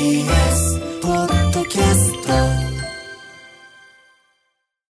Yes.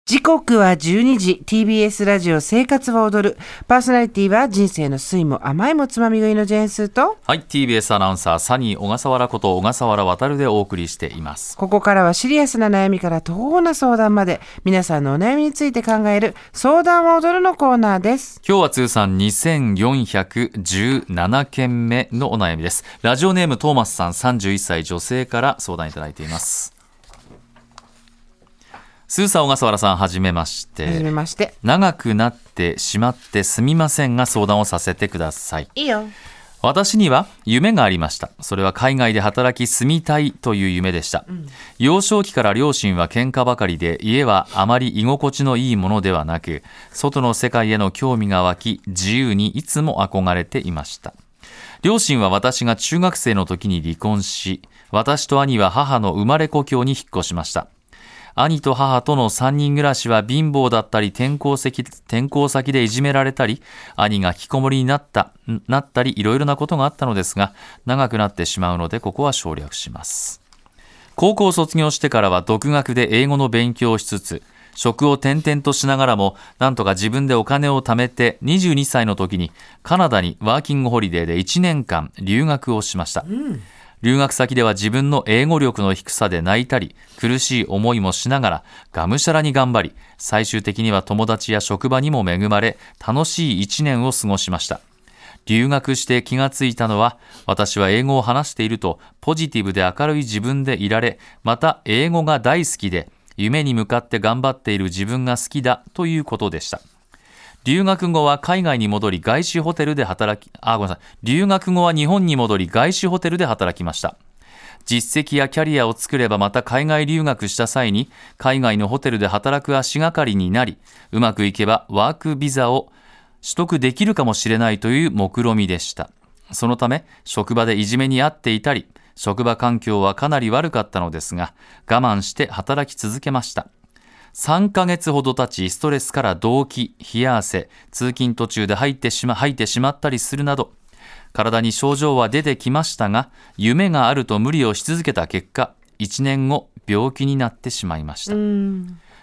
時刻は12時 TBS ラジオ生活は踊るパーソナリティは人生の酸いも甘いもつまみ食いのジェーンスーとはい、TBS アナウンサー、サニー小笠原こと小笠原渉でお送りしています。ここからはシリアスな悩みから途方な相談まで皆さんのお悩みについて考える相談は踊るのコーナーです今日は通算2417件目のお悩みです。ラジオネームトーマスさん31歳女性から相談いただいています。スーさん小笠原さんはじめましはじめて。まして。長くなってしまってすみませんが相談をさせてください。いいよ。私には夢がありました。それは海外で働き住みたいという夢でした、幼少期から両親は喧嘩ばかりで家はあまり居心地のいいものではなく外の世界への興味が湧き自由にいつも憧れていました。両親は私が中学生の時に離婚し私と兄は母の生まれ故郷に引っ越しました兄と母との3人暮らしは貧乏だったり転校先転校先でいじめられたり兄が引きこもりになったなったりいろいろなことがあったのですが長くなってしまうのでここは省略します。高校を卒業してからは独学で英語の勉強をしつつ職を転々としながらもなんとか自分でお金を貯めて22歳の時にカナダにワーキングホリデーで1年間留学をしました、留学先では自分の英語力の低さで泣いたり苦しい思いもしながらがむしゃらに頑張り最終的には友達や職場にも恵まれ楽しい1年を過ごしました。留学して気がついたのは私は英語を話しているとポジティブで明るい自分でいられまた英語が大好きで夢に向かって頑張っている自分が好きだということでした。留学後は海外に戻り外資ホテルで働き、あ、ごめんなさい。留学後は日本に戻り外資ホテルで働きました。実績やキャリアを作ればまた海外留学した際に海外のホテルで働く足がかりになり、うまくいけばワークビザを取得できるかもしれないという目論みでした。そのため、職場でいじめに遭っていたり、職場環境はかなり悪かったのですが、我慢して働き続けました。3ヶ月ほど経ち、ストレスから動悸、冷や汗、通勤途中で入ってしま吐いてしまったりするなど、体に症状は出てきましたが、夢があると無理をし続けた結果、1年後、病気になってしまいました。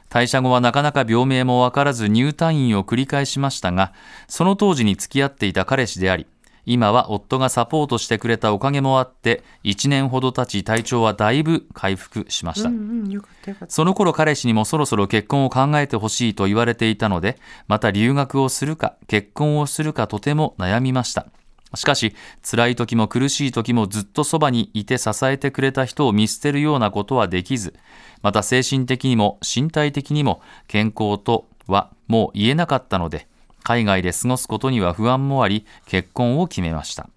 退社後はなかなか病名もわからず入退院を繰り返しましたが、その当時に付き合っていた彼氏であり、今は夫がサポートしてくれたおかげもあって、1年ほど経ち体調はだいぶ回復しました。うんよかったたその頃彼氏にもそろそろ結婚を考えてほしいと言われていたので、また留学をするか結婚をするかとても悩みました。しかし、辛い時も苦しい時もずっとそばにいて支えてくれた人を見捨てるようなことはできず、また精神的にも身体的にも健康とはもう言えなかったので、海外で過ごすことには不安もあり、結婚を決めました。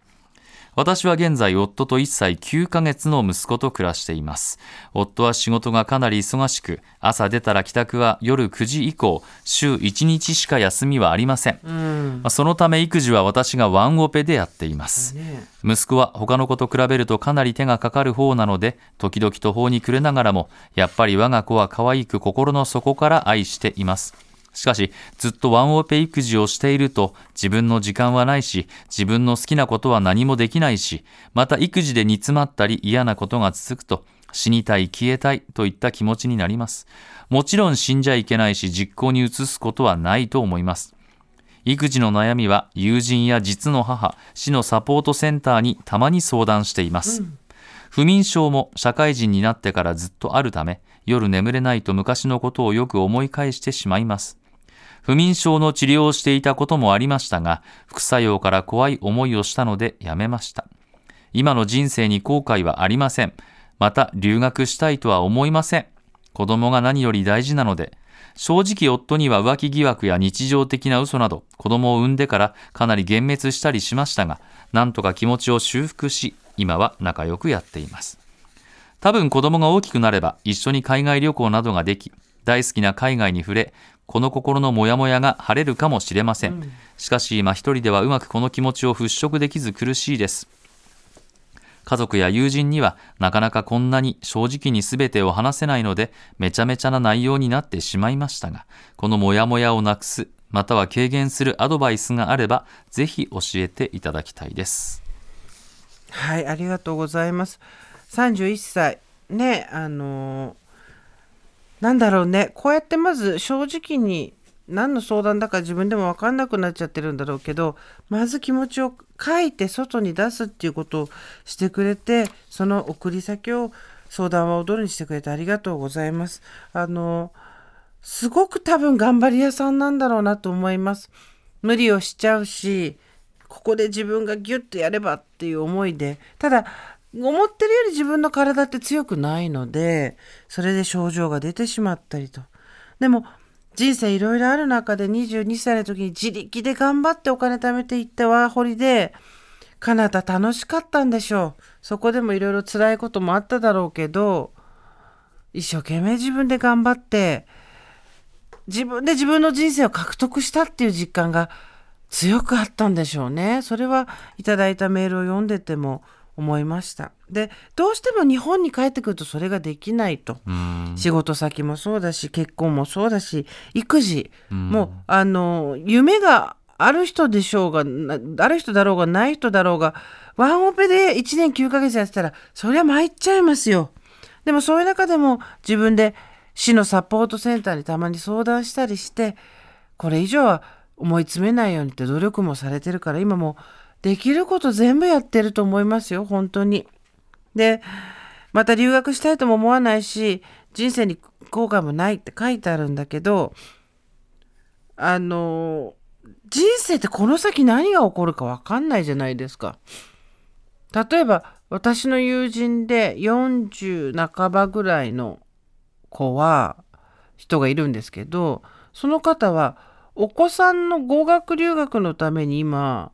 私は現在夫と1歳9ヶ月の息子と暮らしています。夫は仕事がかなり忙しく、朝出たら帰宅は夜9時以降、週1日しか休みはありません。まあそのため育児は私がワンオペでやっています。息子は他の子と比べるとかなり手がかかる方なので、時々途方に暮れながらも、やっぱり我が子は可愛く心の底から愛しています。しかし、ずっとワンオペ育児をしていると、自分の時間はないし、自分の好きなことは何もできないし、また育児で煮詰まったり嫌なことが続くと、死にたい、消えたいといった気持ちになります。もちろん死んじゃいけないし、実行に移すことはないと思います。育児の悩みは友人や実の母、市のサポートセンターにたまに相談しています。不眠症も社会人になってからずっとあるため、夜眠れないと昔のことをよく思い返してしまいます。不眠症の治療をしていたこともありましたが、副作用から怖い思いをしたのでやめました。今の人生に後悔はありません。また留学したいとは思いません。子供が何より大事なので、正直夫には浮気疑惑や日常的な嘘など子供を産んでからかなり幻滅したりしましたが、なんとか気持ちを修復し、今は仲良くやっています。多分子供が大きくなれば一緒に海外旅行などができ大好きな海外に触れこの心のモヤモヤが晴れるかもしれません、しかし今一人ではうまくこの気持ちを払拭できず苦しいです家族や友人にはなかなかこんなに正直に全てを話せないのでめちゃめちゃな内容になってしまいましたがこのモヤモヤをなくすまたは軽減するアドバイスがあればぜひ教えていただきたいですはい、ありがとうございます。31歳。ね、あのーなんだろうね、こうやってまず正直に何の相談だか自分でも分かんなくなっちゃってるんだろうけど、まず気持ちを書いて外に出すっていうことをしてくれて、その送り先を相談は踊るにしてくれてありがとうございます。あのすごく多分頑張り屋さんなんだろうなと思います。無理をしちゃうし、ここで自分がギュッとやればっていう思いで、ただ、思ってるより自分の体って強くないので、それで症状が出てしまったりと。でも、人生いろいろある中で22歳の時に自力で頑張ってお金貯めていったワーホリで、かなた楽しかったんでしょう。そこでもいろいろ辛いこともあっただろうけど、一生懸命自分で頑張って、自分で自分の人生を獲得したっていう実感が強くあったんでしょうね。それはいただいたメールを読んでても思いました。で、どうしても日本に帰ってくるとそれができないと。仕事先もそうだし、結婚もそうだし、育児もう、あの、夢がある人でしょうが、なある人だろうがない人だろうが、ワンオペで1年9ヶ月やってたら、そりゃ参っちゃいますよ。でもそういう中でも自分で市のサポートセンターにたまに相談したりして、これ以上は思い詰めないようにって努力もされてるから、今もうできること全部やってると思いますよ、本当に。で、また留学したいとも思わないし、人生に後悔もないって書いてあるんだけど、あの、人生ってこの先何が起こるか分かんないじゃないですか。例えば、私の友人で40半ばぐらいの子は、人がいるんですけど、その方は、お子さんの語学留学のために今、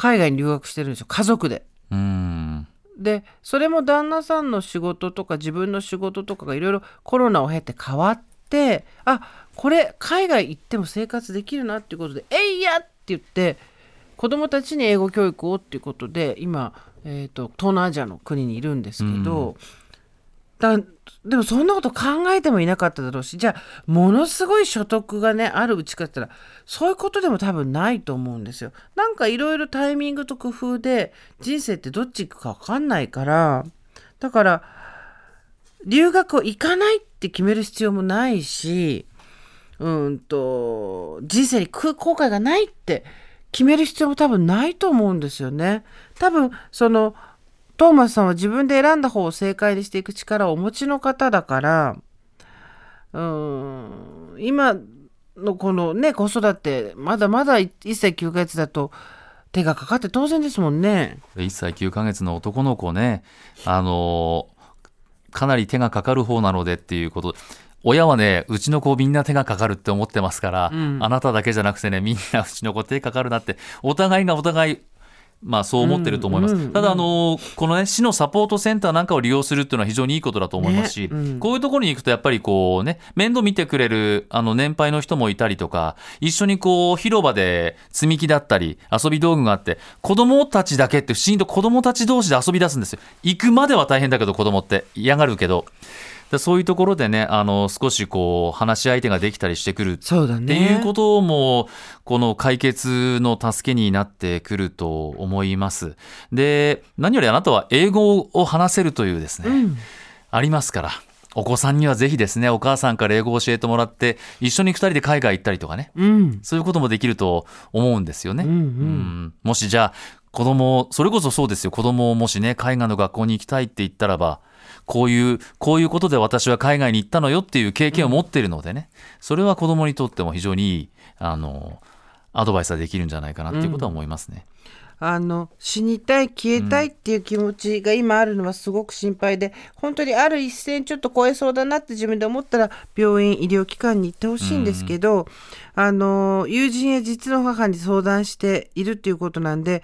海外に留学してるんですよ、家族で。うーんでそれも旦那さんの仕事とか自分の仕事とかがいろいろコロナを経て変わってあこれ海外行っても生活できるなっていうことで「えいや!」って言って子供たちに英語教育をっていうことで今、えー、と東南アジアの国にいるんですけど、だでもそんなこと考えてもいなかっただろうしじゃあものすごい所得がねあるうちかって言ったらそういうことでも多分ないと思うんですよ。なんかいろいろタイミングと工夫で人生ってどっち行くか分かんないからだから留学を行かないって決める必要もないしうんと人生に後悔がないって決める必要も多分ないと思うんですよね。多分そのトーマスさんは自分で選んだ方を正解にしていく力をお持ちの方だからうーん今のこのね子育てまだまだ1歳9ヶ月だと手がかかって当然ですもんね。1歳9ヶ月の男の子ね、あのーかなり手がかかる方なのでっていうこと、親はね、うちの子みんな手がかかるって思ってますから、あなただけじゃなくてね、みんなうちの子手かかるなって、お互いがお互い、まあそう思ってると思います。うんうんただ、あのーこのね、市のサポートセンターなんかを利用するっていうのは非常にいいことだと思いますし、ねうんこういうところに行くとやっぱりこうね、面倒見てくれるあの年配の人もいたりとか、一緒にこう広場で積み木だったり遊び道具があって、子供たちだけって不思議と子供たち同士で遊び出すんですよ。行くまでは大変だけど子供って嫌がるけど。でそういうところでね、あの少しこう話し相手ができたりしてくるそうだね。っていうことも、この解決の助けになってくると思います。で、何よりあなたは英語を話せるというですね、ありますから。お子さんにはぜひですね、お母さんから英語を教えてもらって、一緒に二人で海外行ったりとかね、うん。そういうこともできると思うんですよね。うんうんうんもしじゃあ、子供、それこそそうですよ、子供をもしね、海外の学校に行きたいって言ったらば、こういう、こういうことで私は海外に行ったのよっていう経験を持っているのでね、それは子供にとっても非常にいい、あの、アドバイスができるんじゃないかなっていうことは思いますね。あの死にたい消えたいっていう気持ちが今あるのはすごく心配で、本当にある一線ちょっと超えそうだなって自分で思ったら病院医療機関に行ってほしいんですけど、あの友人や実の母に相談しているっていうことなんで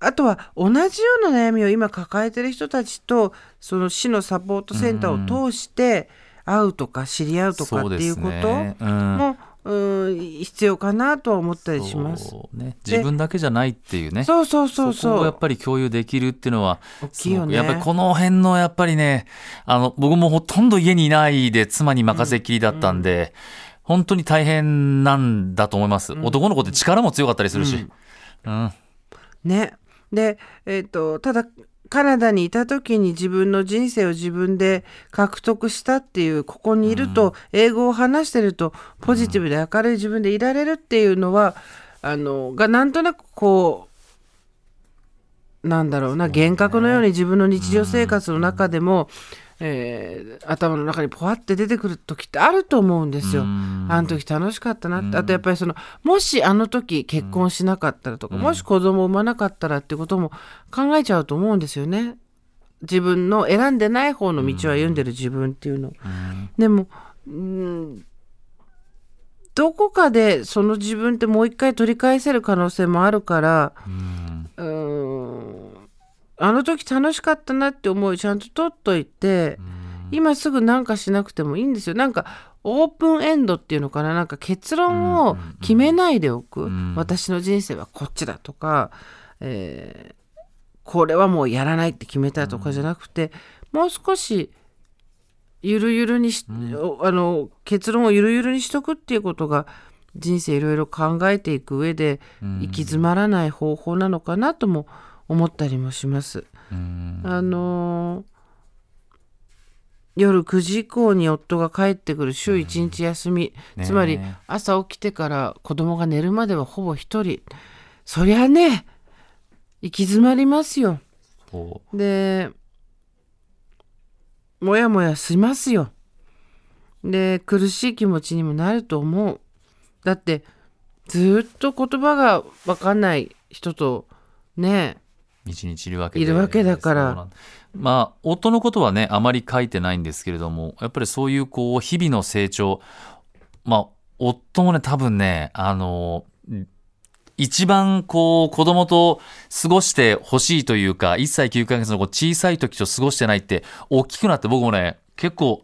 あとは同じような悩みを今抱えてる人たちとその市のサポートセンターを通して会うとか知り合うとかっていうことも、うん、必要かなとは思ったりします。そうね、自分だけじゃないっていうね。そうそうそうそう。をやっぱり共有できるっていうのは大きいよね。やっぱりこの辺のやっぱりねあの僕もほとんど家にいないで妻に任せっきりだったんで、本当に大変なんだと思います、男の子って力も強かったりするし、うん。ね。で、えっ、と、ただ、カナダにいた時に自分の人生を自分で獲得したっていう、ここにいると、英語を話してると、ポジティブで明るい自分でいられるっていうのは、あの、がなんとなくこう、なんだろうな、幻覚のように自分の日常生活の中でも、えー頭の中にポワって出てくる時ってあると思うんですよ。あの時楽しかったなって、あとやっぱりそのもしあの時結婚しなかったらとか、もし子供を産まなかったらってことも考えちゃうと思うんですよね。自分の選んでない方の道を歩んでる自分っていうの。でも、うん、どこかでその自分ってもう一回取り返せる可能性もあるから、うーんあの時楽しかったなって思いをちゃんと取っといて、今すぐなんかしなくてもいいんですよ。なんかオープンエンドっていうのかな？なんか結論を決めないでおく、私の人生はこっちだとか、えーこれはもうやらないって決めたとかじゃなくて、もう少しゆるゆるにし、あの結論をゆるゆるにしとくっていうことが人生いろいろ考えていく上で行き詰まらない方法なのかなとも思ったりもします。あのー夜9時以降に夫が帰ってくる週1日休み、ねえ。つまり朝起きてから子供が寝るまではほぼ一人。そりゃね行き詰まりますよ。そでもやもやしますよ。で苦しい気持ちにもなると思う。だってずっと言葉が分かんない人とね一日いるわけで。いるわけだから。まあ夫のことはねあまり書いてないんですけれどもやっぱりそういうこう日々の成長。まあ夫もね多分ねあの一番こう子供と過ごしてほしいというか1歳9ヶ月の子小さい時と過ごしてないって大きくなって僕もね結構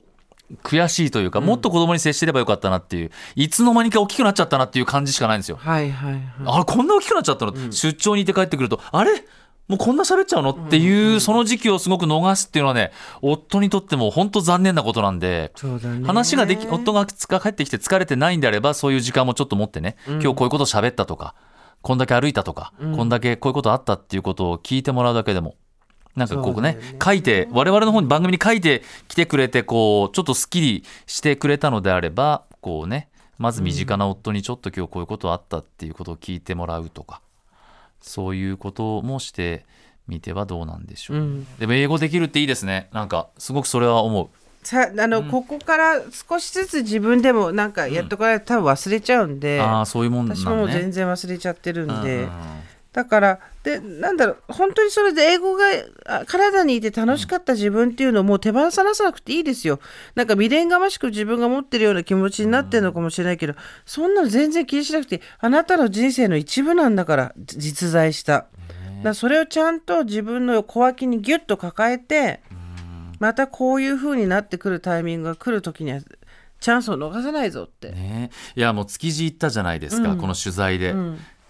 悔しいというか、もっと子供に接してればよかったなっていういつの間にか大きくなっちゃったなっていう感じしかないんですよ。はいはいはい。あれこんな大きくなっちゃったの、出張に行って帰ってくるとあれ？もうこんな喋っちゃうの？っていう、その時期をすごく逃すっていうのはね夫にとっても本当残念なことなんで。話ができ夫が帰ってきて疲れてないんであればそういう時間もちょっと持ってね、今日こういうこと喋ったとかこんだけ歩いたとか、こんだけこういうことあったっていうことを聞いてもらうだけでもなんかこうね書いて我々の方に番組に書いてきてくれてこうちょっとすっきりしてくれたのであればこうねまず身近な夫にちょっと今日こういうことあったっていうことを聞いてもらうとかそういうこともしてみてはどうなんでしょう、うん。でも英語できるっていいですね。なんかすごくそれは思う。さあの、ここから少しずつ自分でもなんかやっとかないと多分忘れちゃうんで、ああそういうもんなん私も全然忘れちゃってるんで、うんだからでなんだろう本当にそれで英語があ体にいて楽しかった自分っていうのをもう手放さなくていいですよ。なんか未練がましく自分が持ってるような気持ちになってるのかもしれないけど、そんなの全然気にしなくてあなたの人生の一部なんだからじ実在した、だそれをちゃんと自分の小脇にギュッと抱えて、またこういう風になってくるタイミングが来る時にはチャンスを逃さないぞって、ね。いやもう築地行ったじゃないですか、この取材で、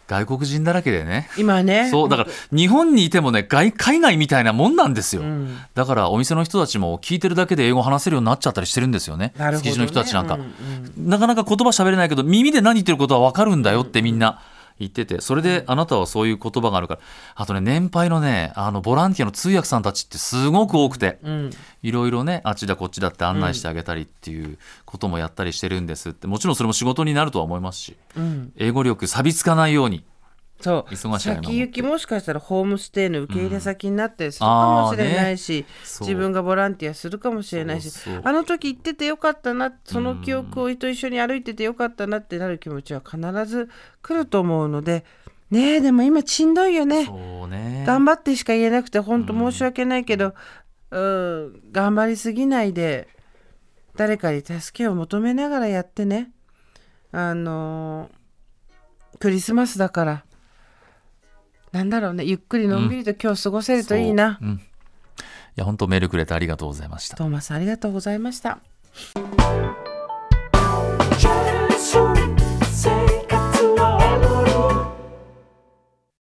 外国人だらけでね。今ね。そうだから日本にいてもね外海外みたいなもんなんですよ、ん。だからお店の人たちも聞いてるだけで英語話せるようになっちゃったりしてるんですよね。ね。築地の人たちなんか、うんうん。なかなか言葉喋れないけど耳で何言ってることは分かるんだよってみんな言っててそれであなたはそういう言葉があるから。あとね年配のねあのボランティアの通訳さんたちってすごく多くて、うん。いろいろねあっちだこっちだって案内してあげたりっていうこともやったりしてるんですって。もちろんそれも仕事になるとは思いますし。うん。英語力錆びつかないようにそう。忙しい先行きもしかしたらホームステイの受け入れ先になったりするかもしれないし、そう。自分がボランティアするかもしれないしあの時行っててよかったなその記憶をと一緒に歩いててよかったなってなる気持ちは必ず来ると思うのでねえでも今しんどいよね。ね。頑張ってしか言えなくて本当申し訳ないけど、うん、頑張りすぎないで誰かに助けを求めながらやってね。あのークリスマスだからなんだろうね。ゆっくりのんびりと今日過ごせるといいな、そう。うん。いや本当メールくれてありがとうございました。トーマスありがとうございました